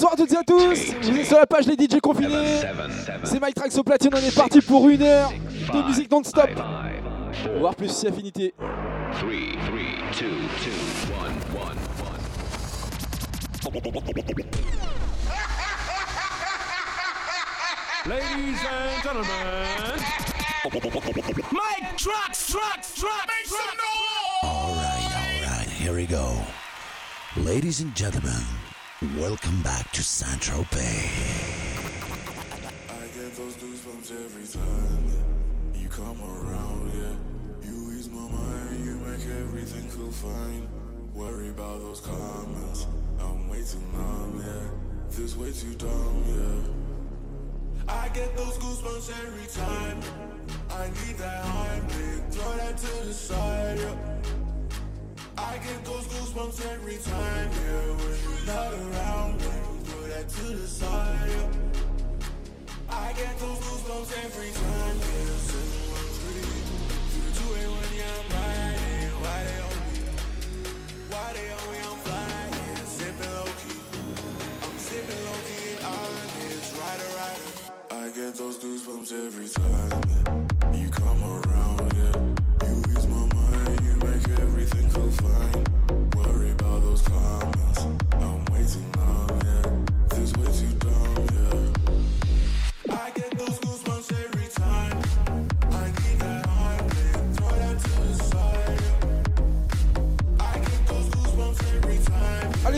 Bonsoir à toutes et à tous, vous êtes sur la page Les DJ Confinés. C'est Mike Trax au platine, on est parti pour une heure de musique non-stop. Voire plus si affinité. 3, 3, 2, 2, 1, 1, 1. Ladies and gentlemen, Mike Trax, Trax, Trax, make some noise! Alright, alright, here we go. Ladies and gentlemen, welcome back to Saint Tropez. I get those goosebumps every time you come around, yeah. You ease my mind, you make everything feel fine. Worry about those comments, I'm way too numb, yeah. This way too dumb, yeah. I get those goosebumps every time. I need that Heimlich, throw that to the side, yeah. I get those goosebumps every time, yeah. When you're not around, when you throw that to the side, yeah. I get those goosebumps every time, yeah.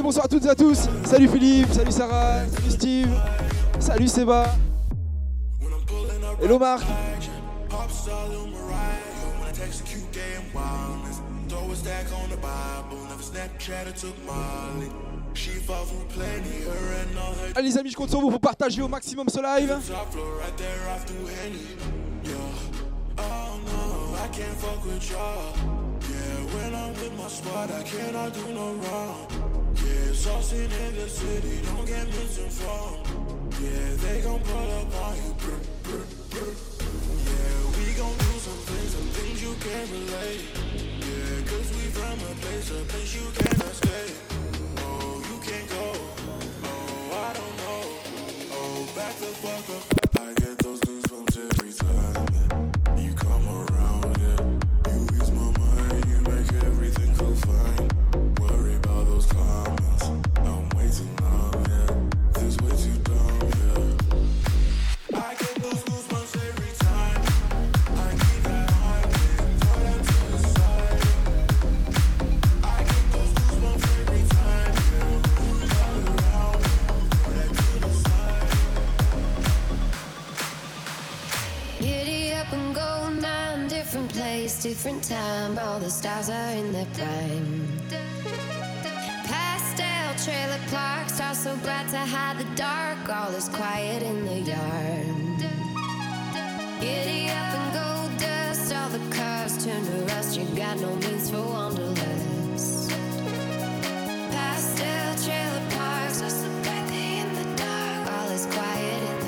Bonsoir à toutes et à tous. Salut Philippe, salut Sarah, salut Steve, salut Seba. Hello Marc. Allez les amis, je compte sur vous pour partager au maximum ce live. Yeah. When I'm with my I cannot do no wrong. Saucing in the city, don't get misinformed. Yeah, they gon' pull up on you. Brr, brr, brr. Yeah, we gon' do some things, some things you can't relate. Yeah, cause we from a place, a place you cannot stay. Oh, you can't go. Oh, I don't know. Oh, back the fuck up. Different place, different time. All the stars are in their prime. Pastel trailer park, stars so bright to hide the dark. All is quiet in the yard. Giddy up and go dust, all the cars turn to rust. You got no means for wanderlust. Pastel trailer park, stars so bright they in the dark. All is quiet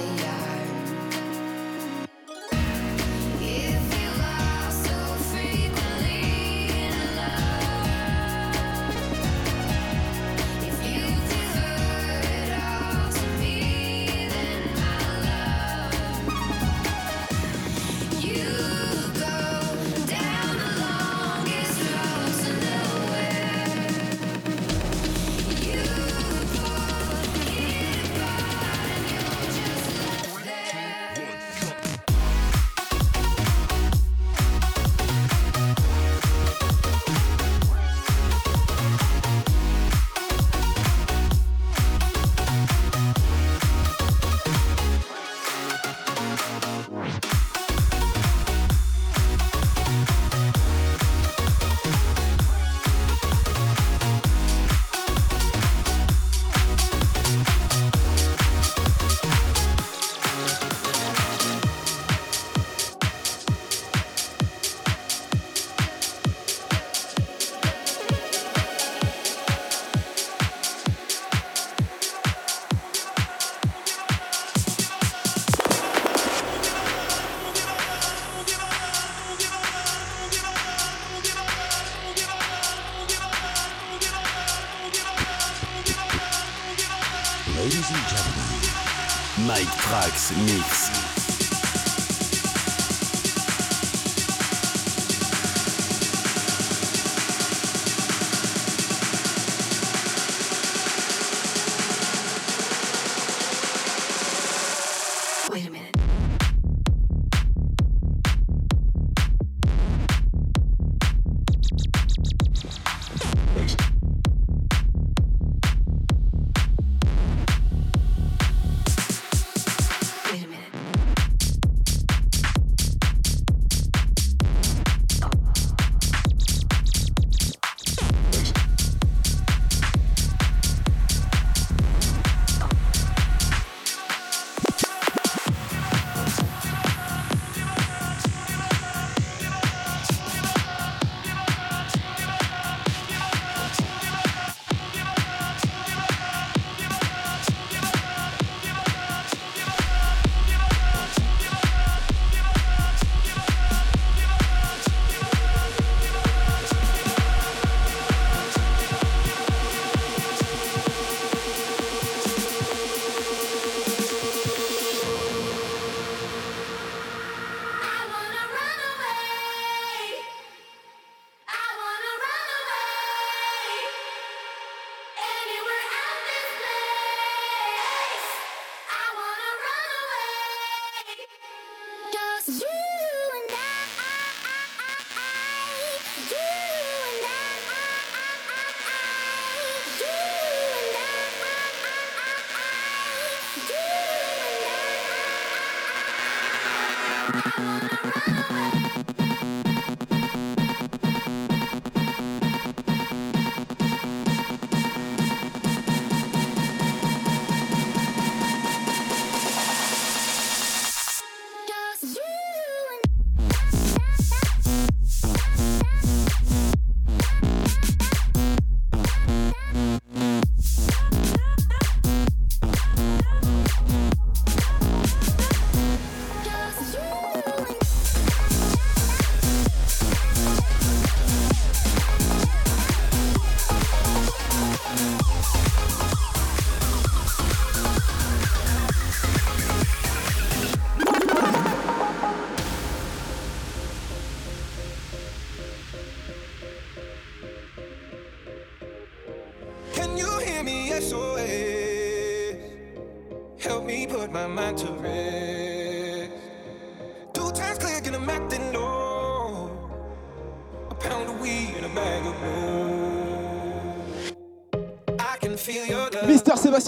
Classic Mix.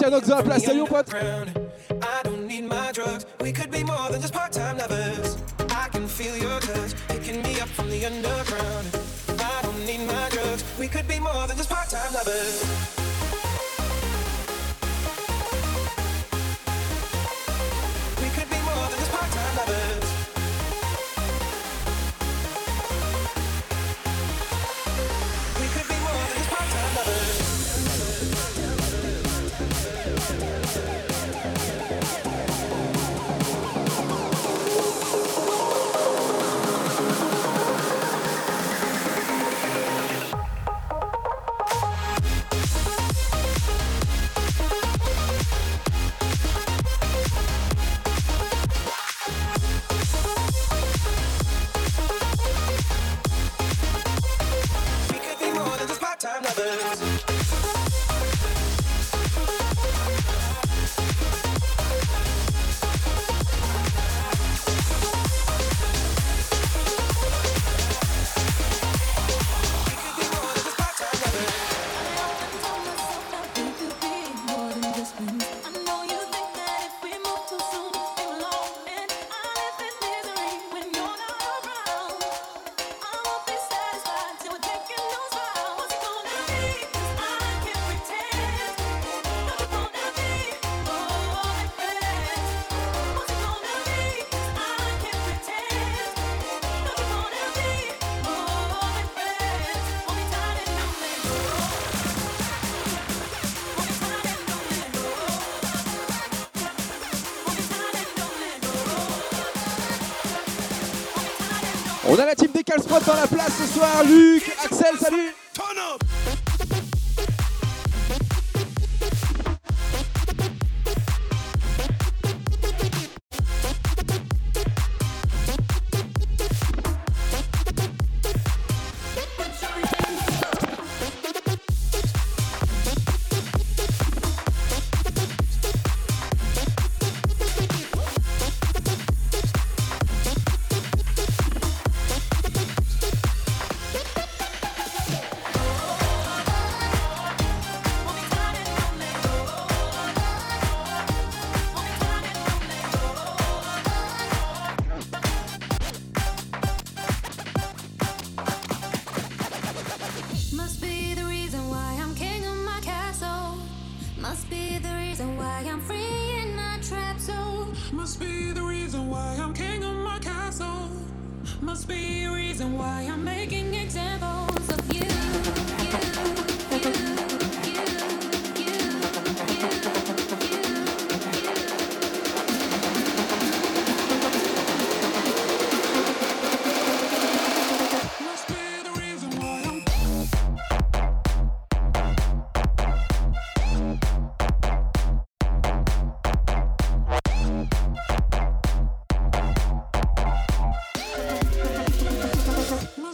Sébastien Nox dans la place, salut mon pote Time lovers. Davi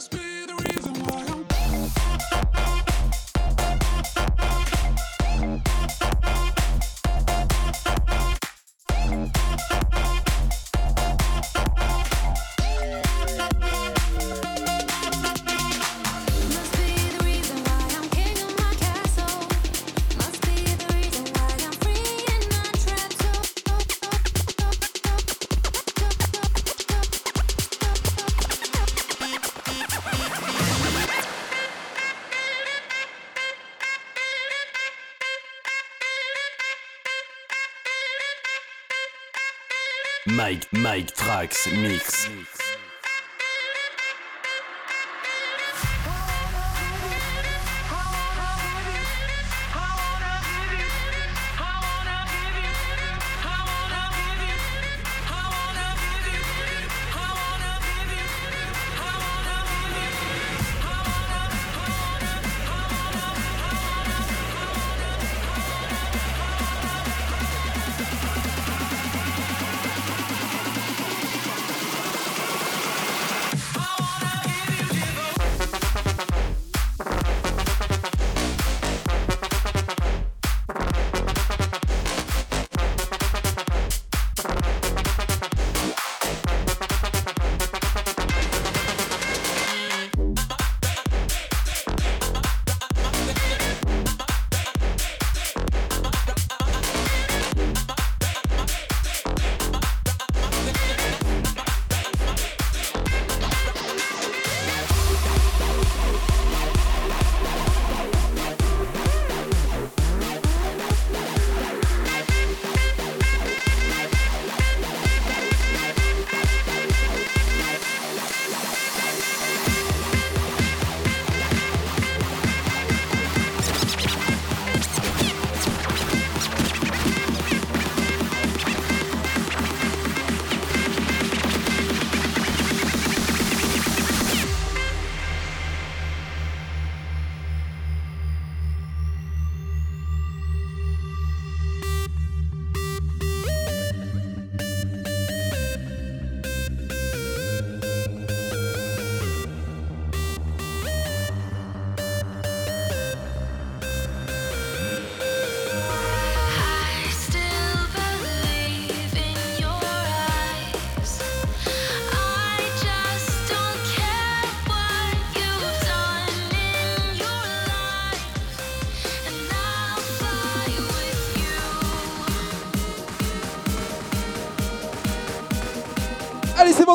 speed. Mike, Mike Trax Mix.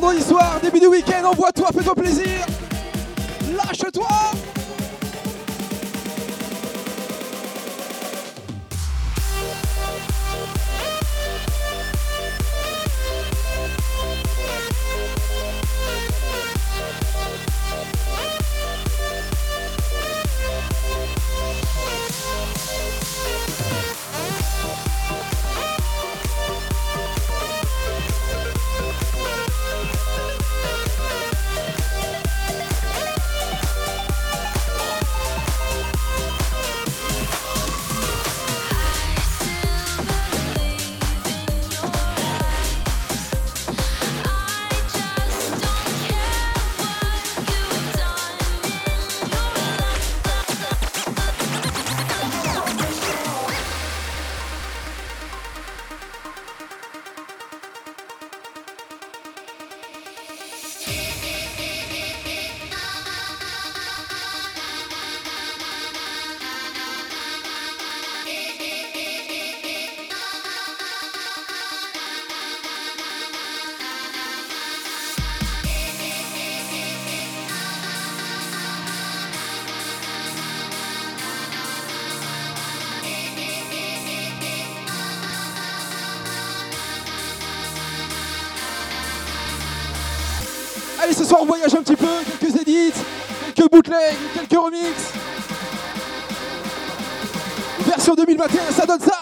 vendredi soir, début du week-end, envoie-toi, fais-toi plaisir. batendo essa dança.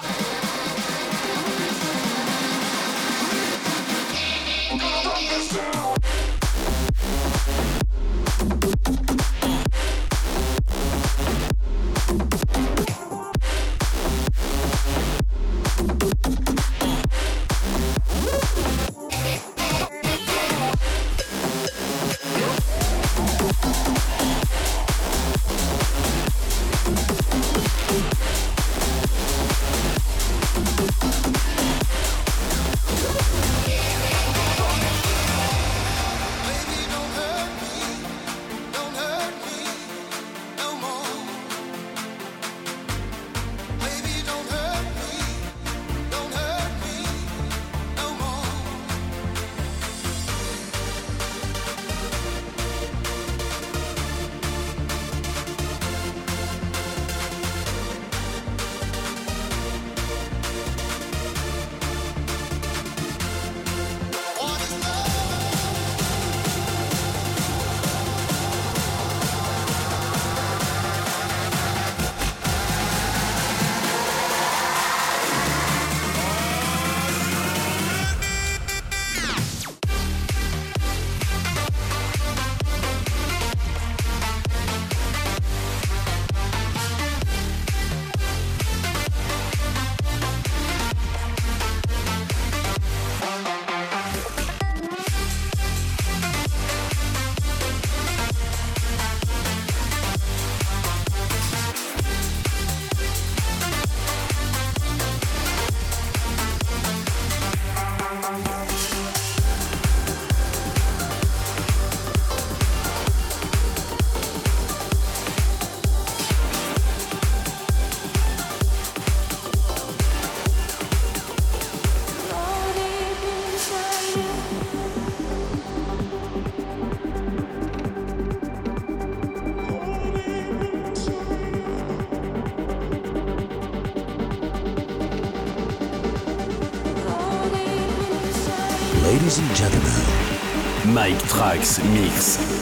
Trax Mix.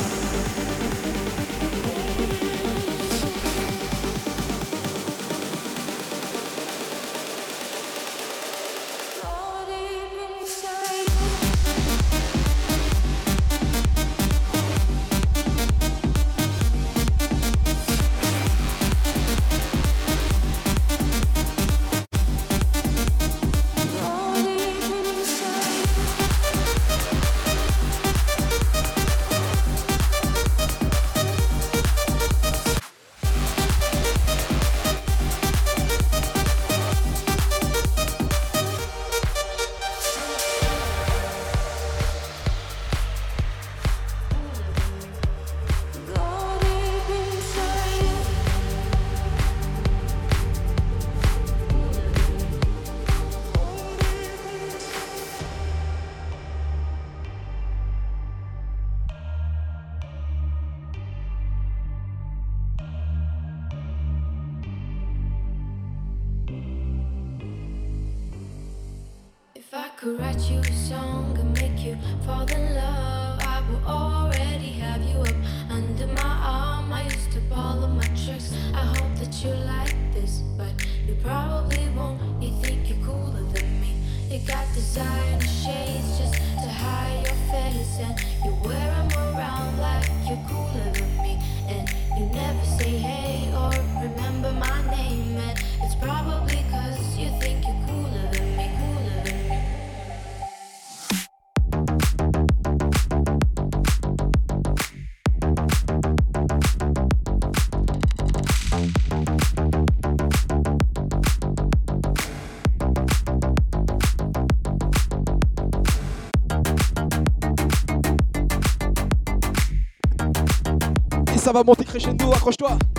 Va monter crescendo, accroche-toi.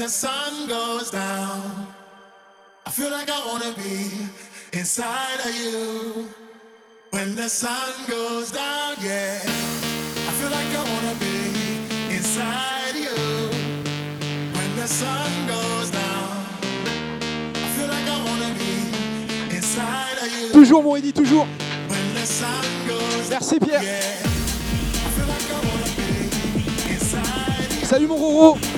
the sun goes down, I feel like I wanna be inside of you. When the sun goes down, yeah, I feel like I wanna be inside you. When the sun goes down, I feel like I wanna be inside of you. Toujours mon Eddie, toujours. When the sun goes Merci Pierre. Yeah, I feel like I wanna be inside of you. Salut mon Roro.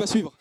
va suivre.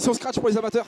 session scratch pour les amateurs.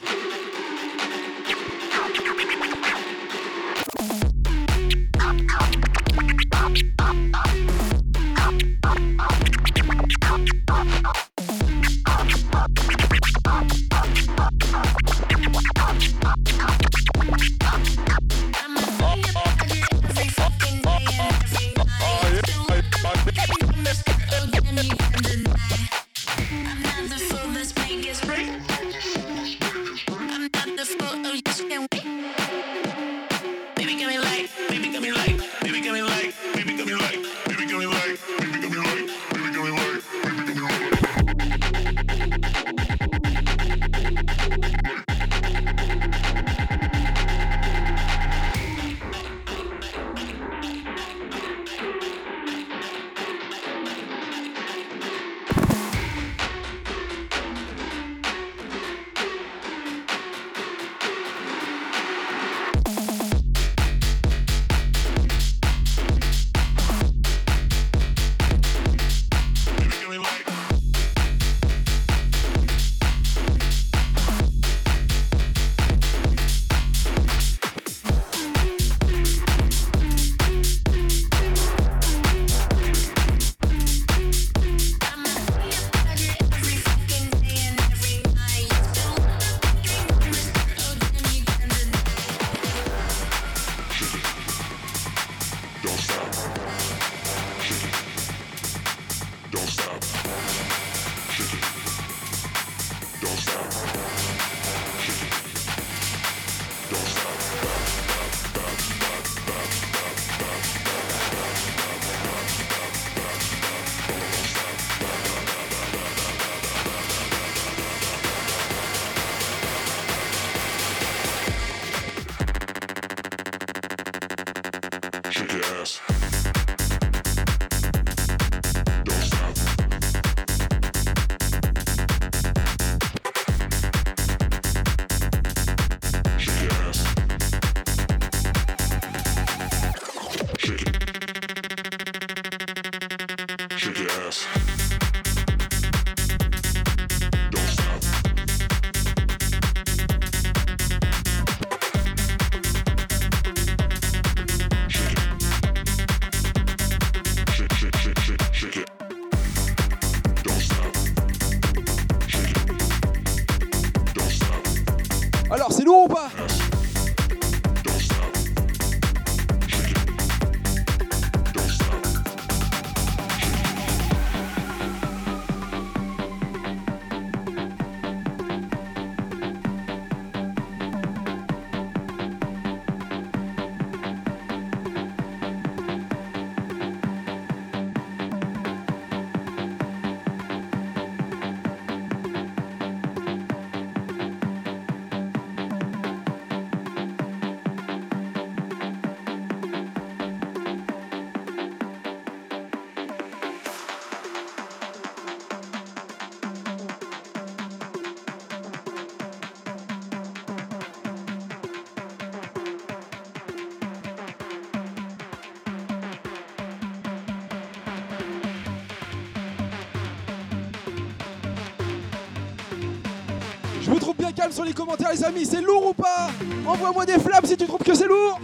Je vous trouve bien calme sur les commentaires les amis, c'est lourd ou pas? Envoie-moi des flammes si tu trouves que c'est lourd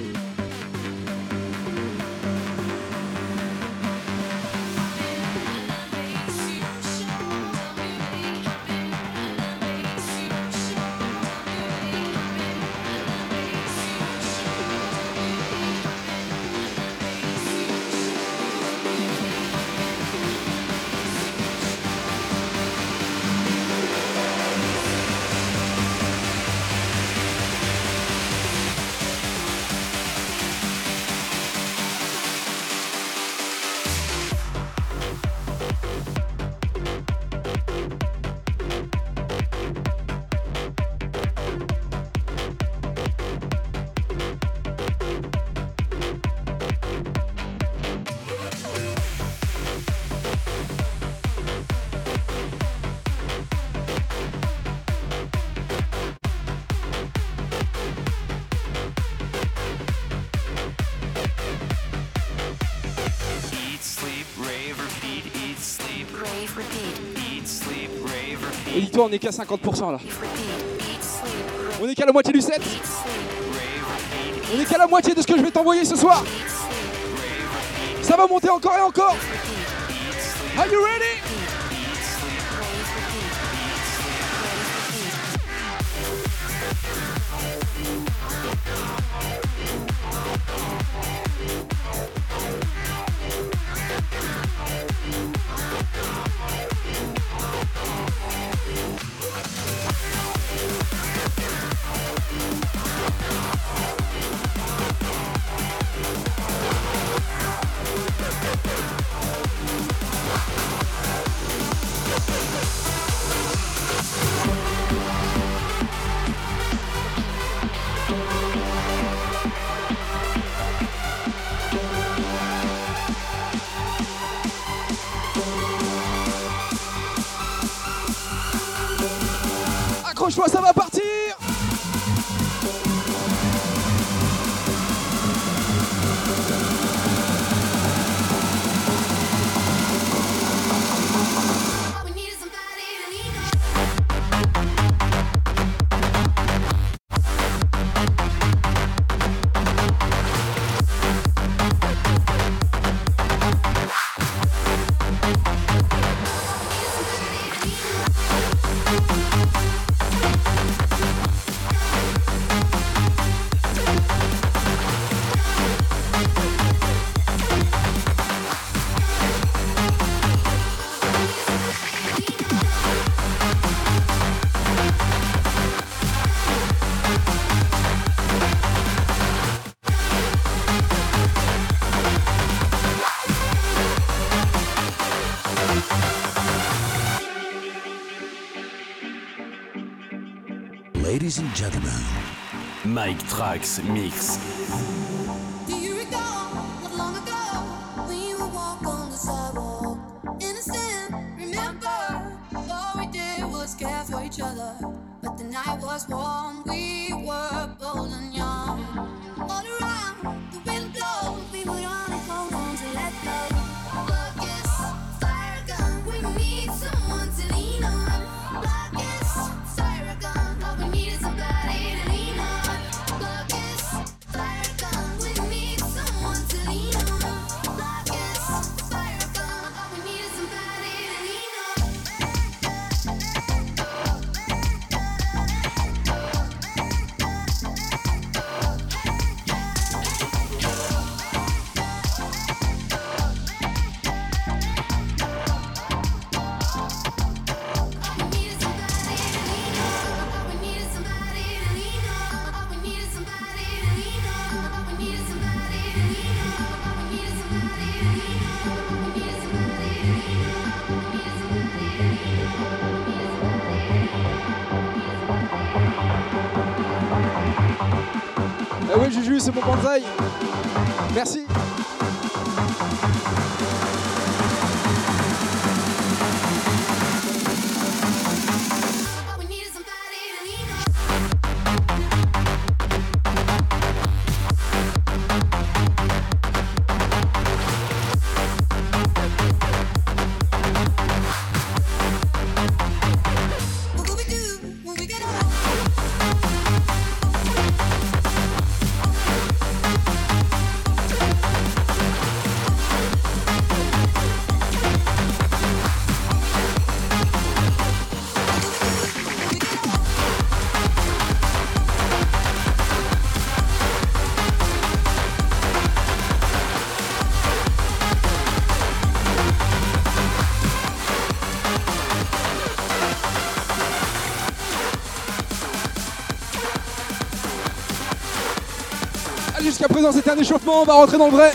on est qu'à 50% là. On est qu'à la moitié du set. On est qu'à la moitié de ce que je vais t'envoyer ce soir. Ça va monter encore et encore. Are you ready? Trax Mix. Présent, c'était un échauffement, on va rentrer dans le vrai.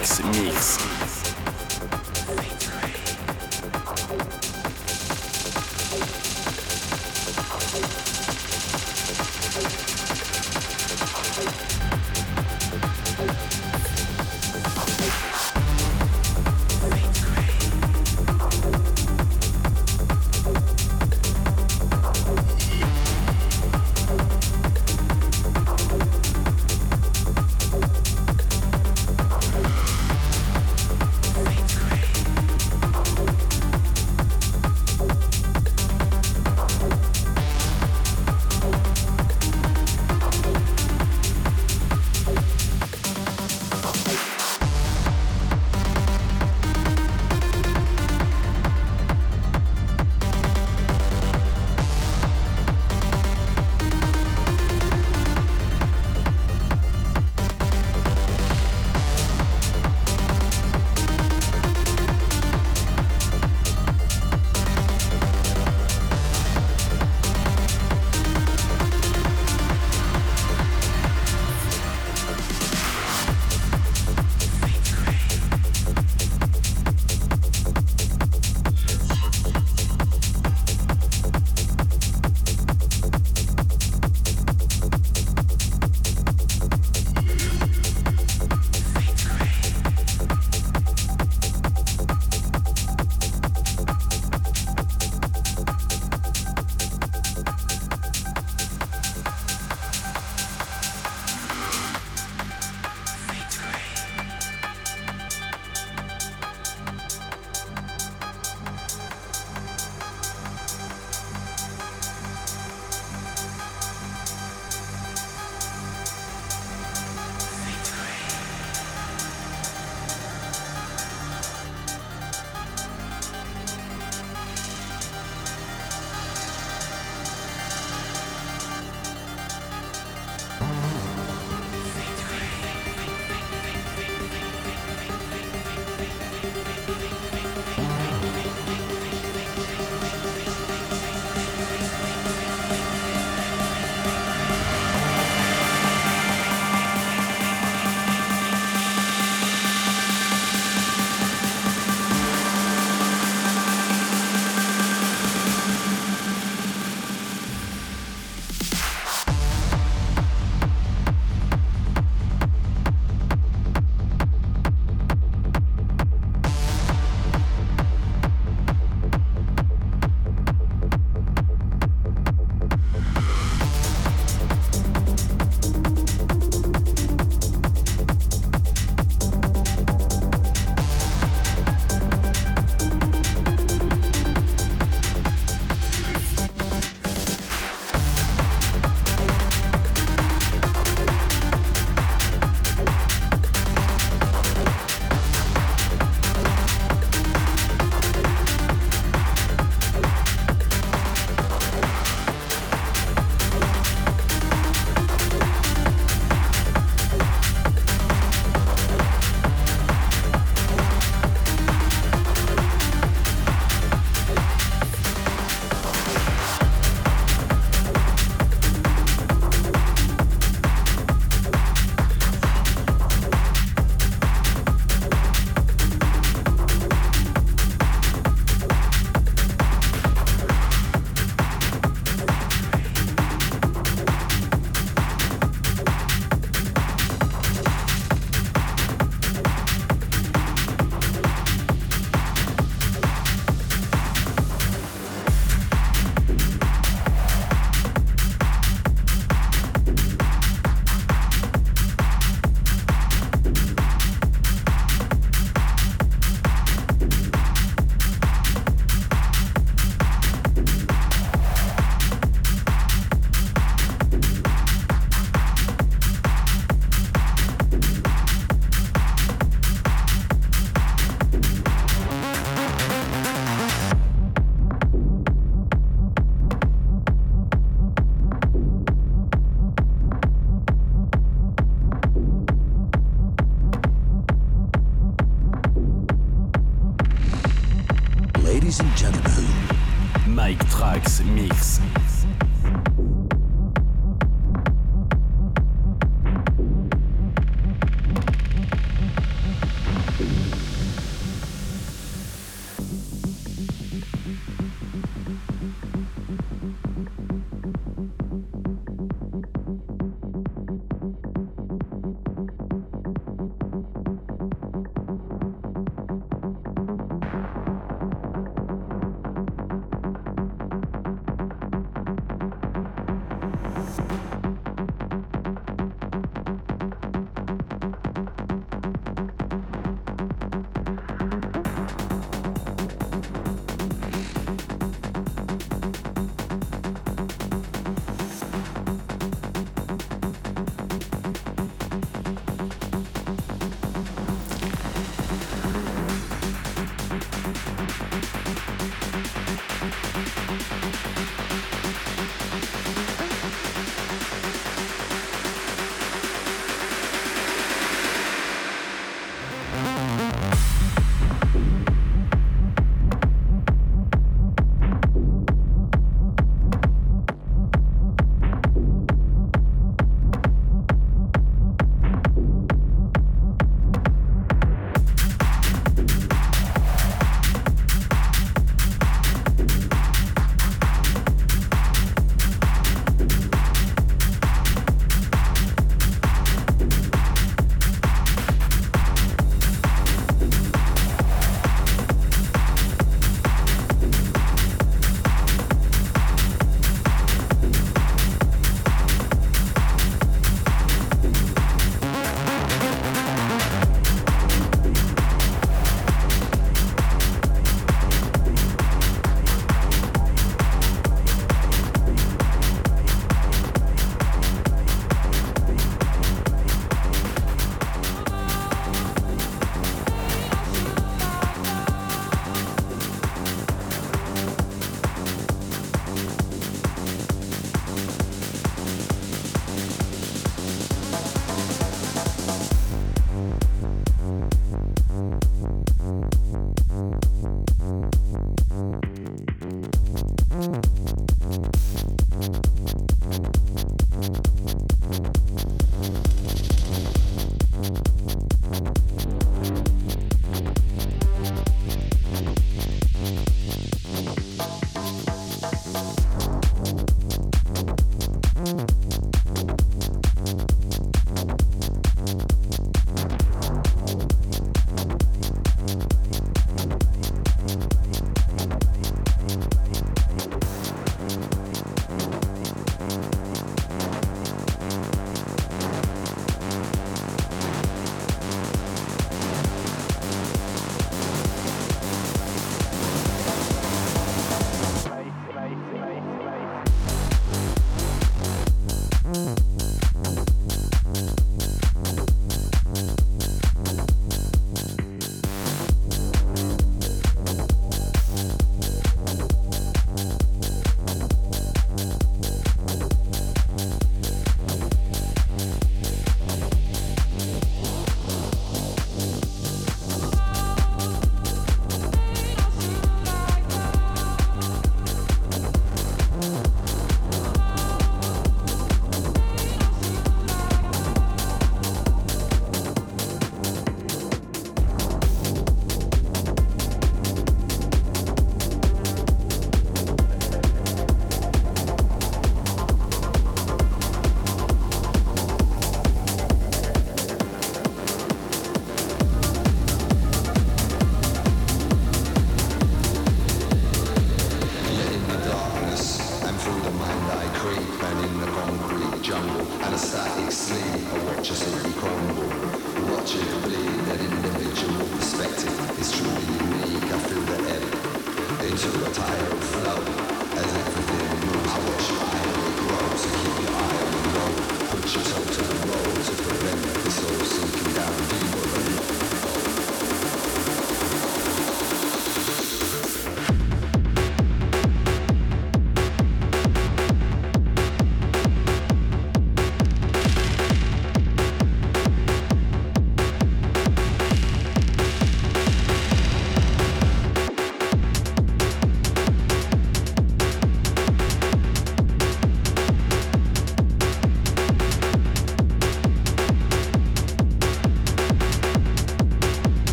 Mix.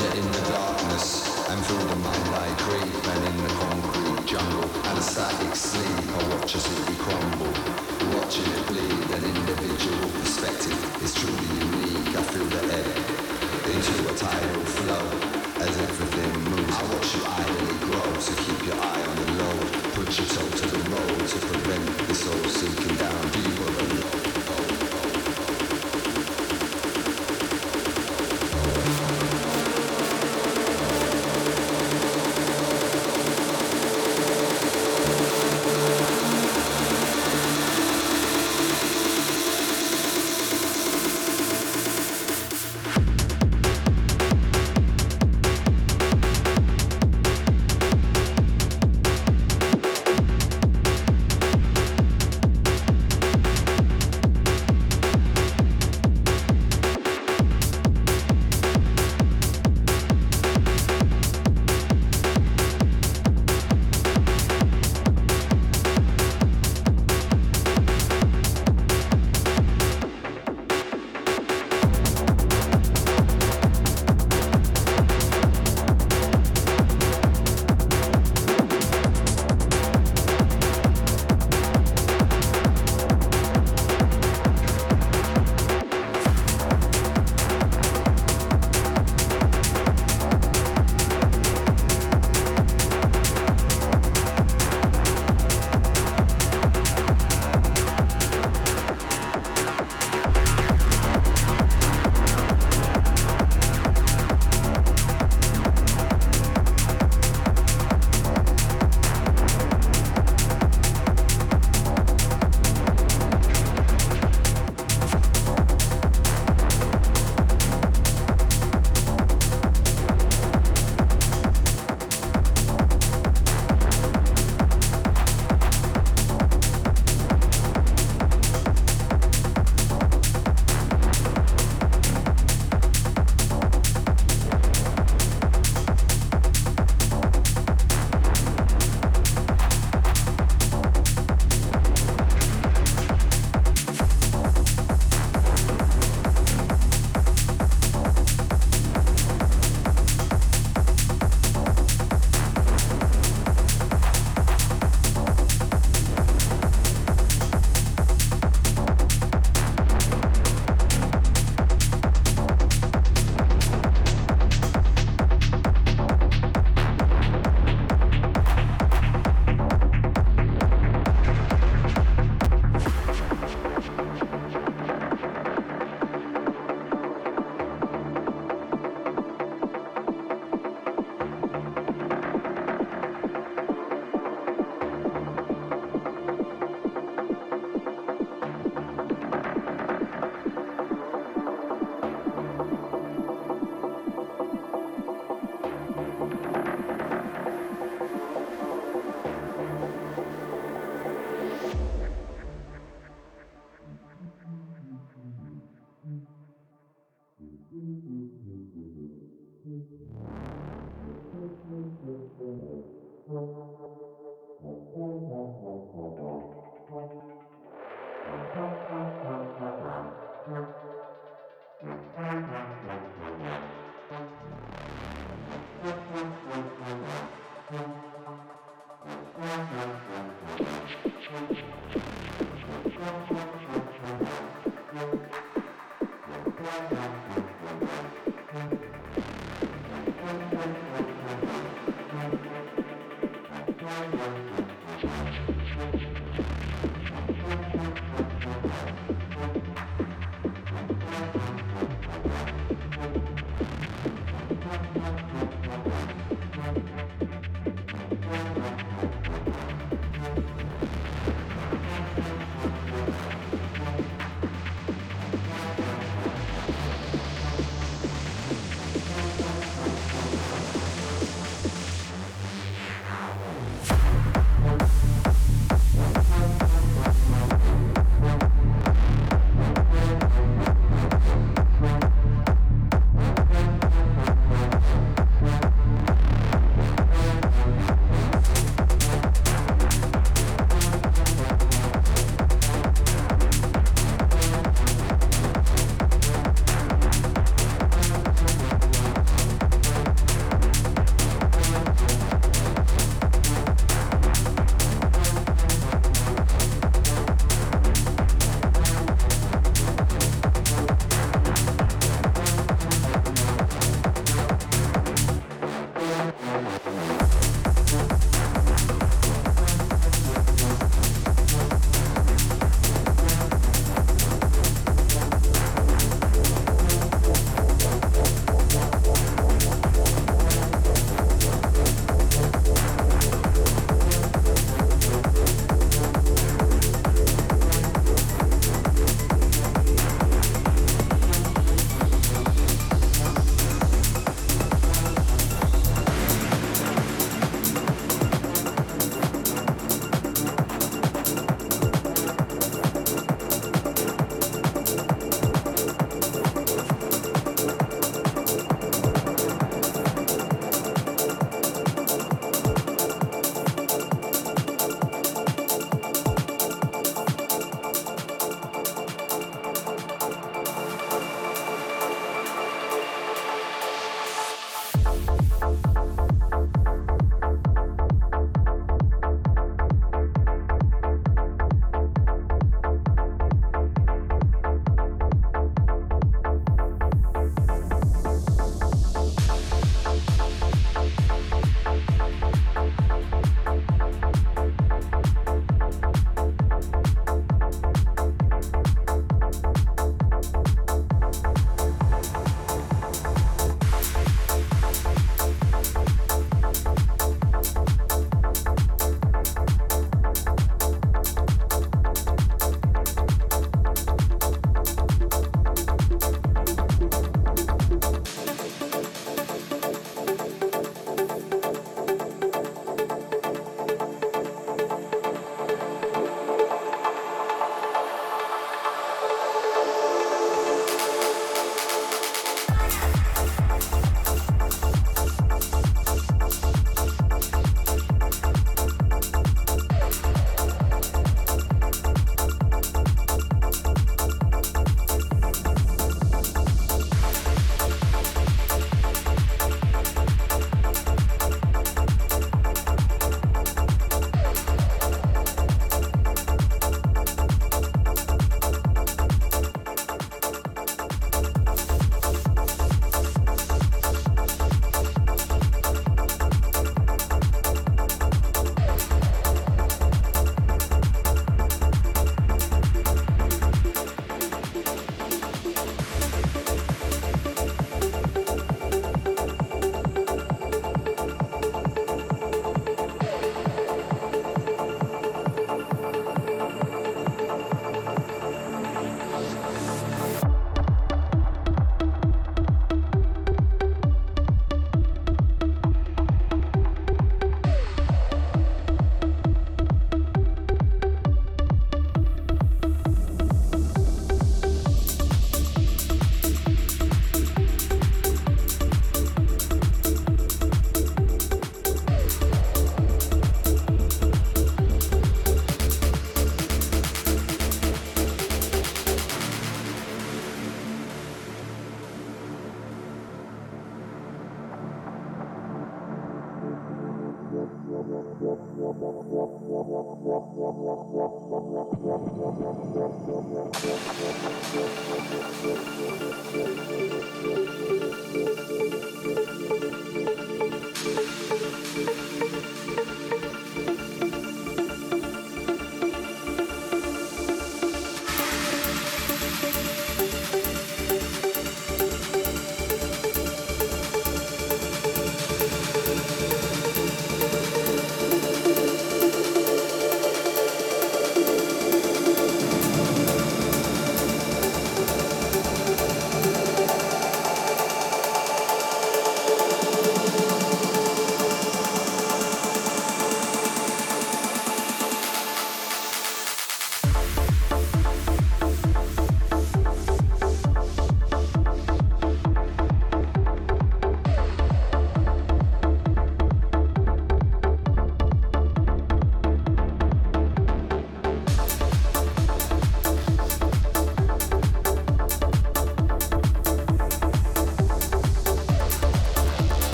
Yet in the darkness, and through the among thy grave and in the concrete jungle. Unstatic sleep, I watch a city crumble. Watching it bleed, an individual perspective is truly unique. I feel the air, into a tidal flow as everything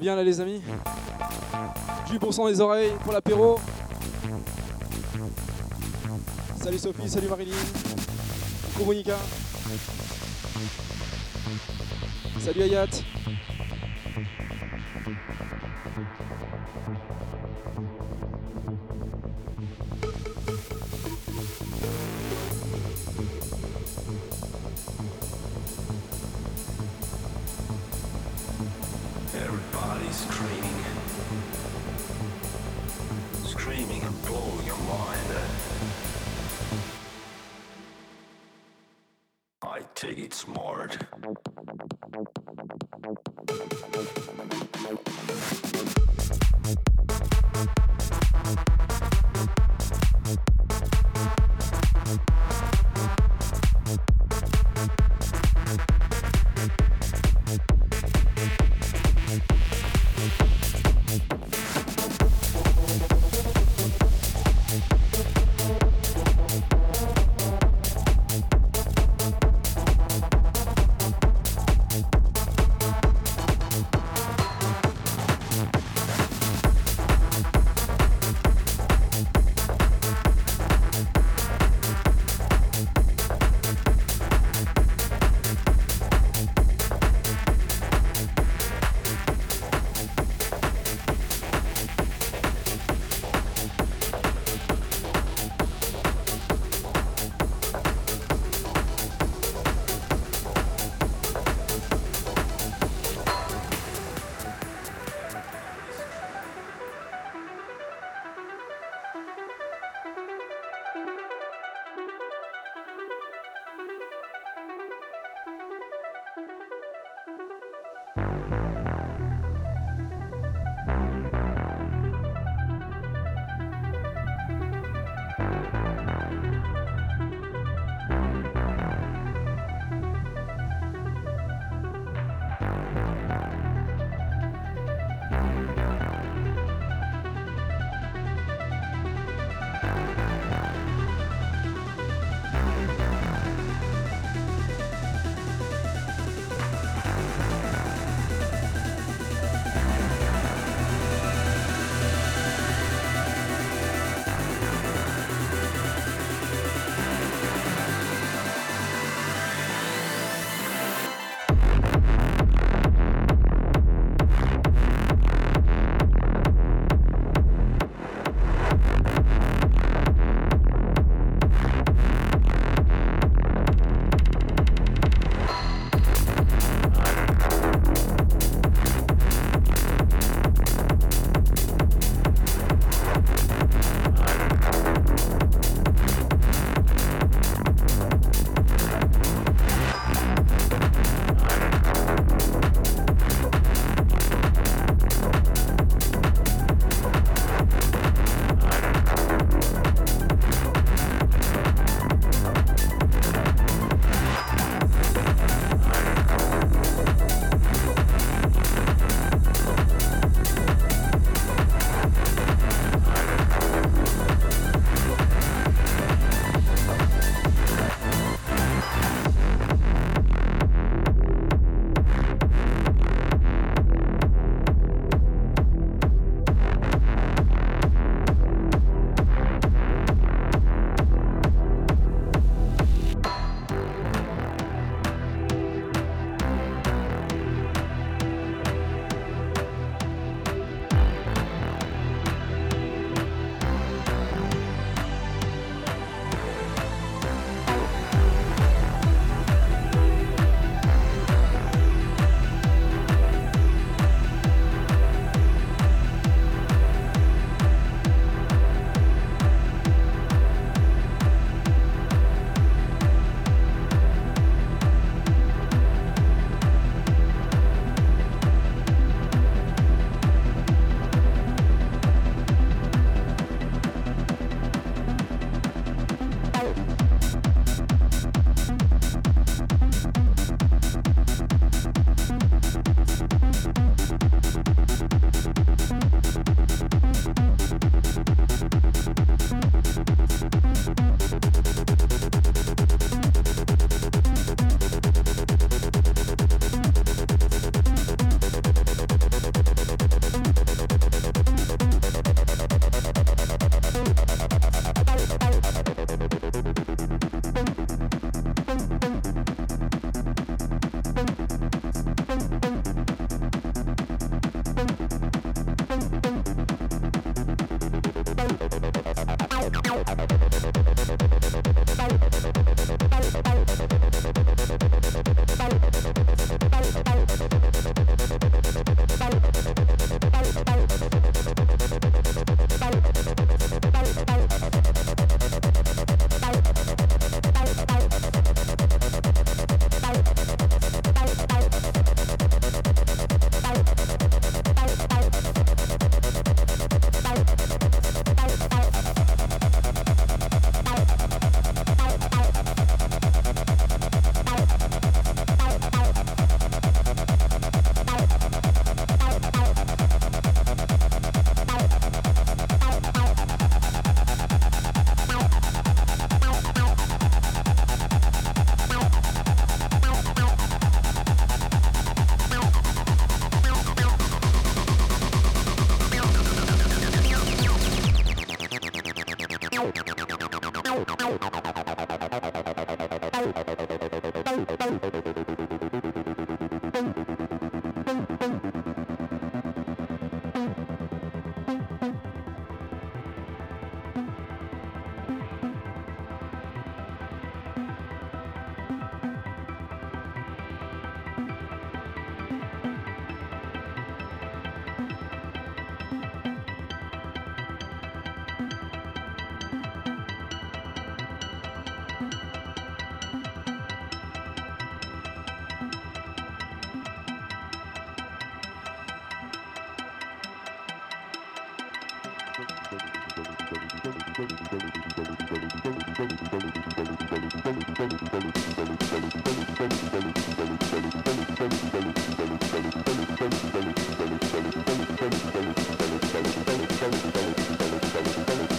bien là les amis Du bon sang des oreilles pour l'apéro. Salut Sophie, salut Marilyn. Coucou Monica. Salut Ayat. Everybody's screaming. Screaming and blowing your mind. I take it smart.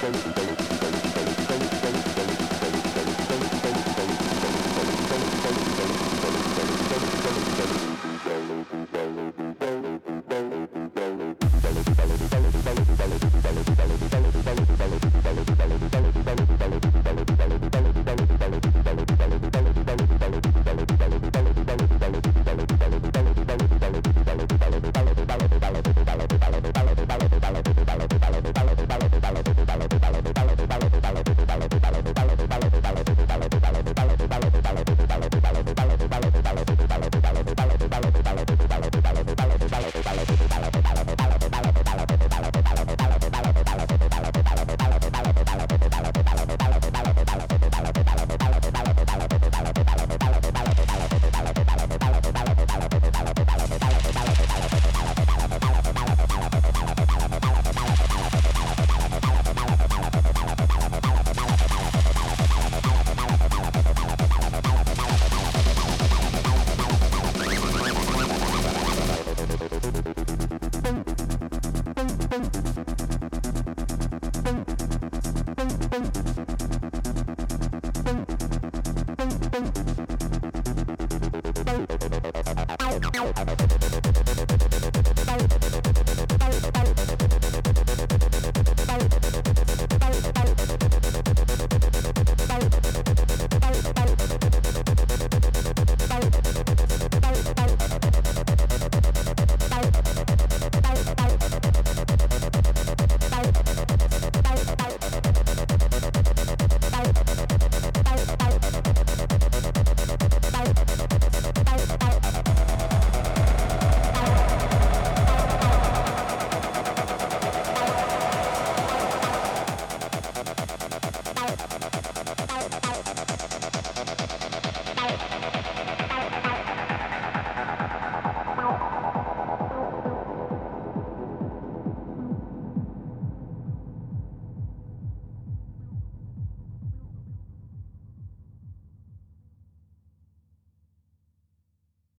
Thank you.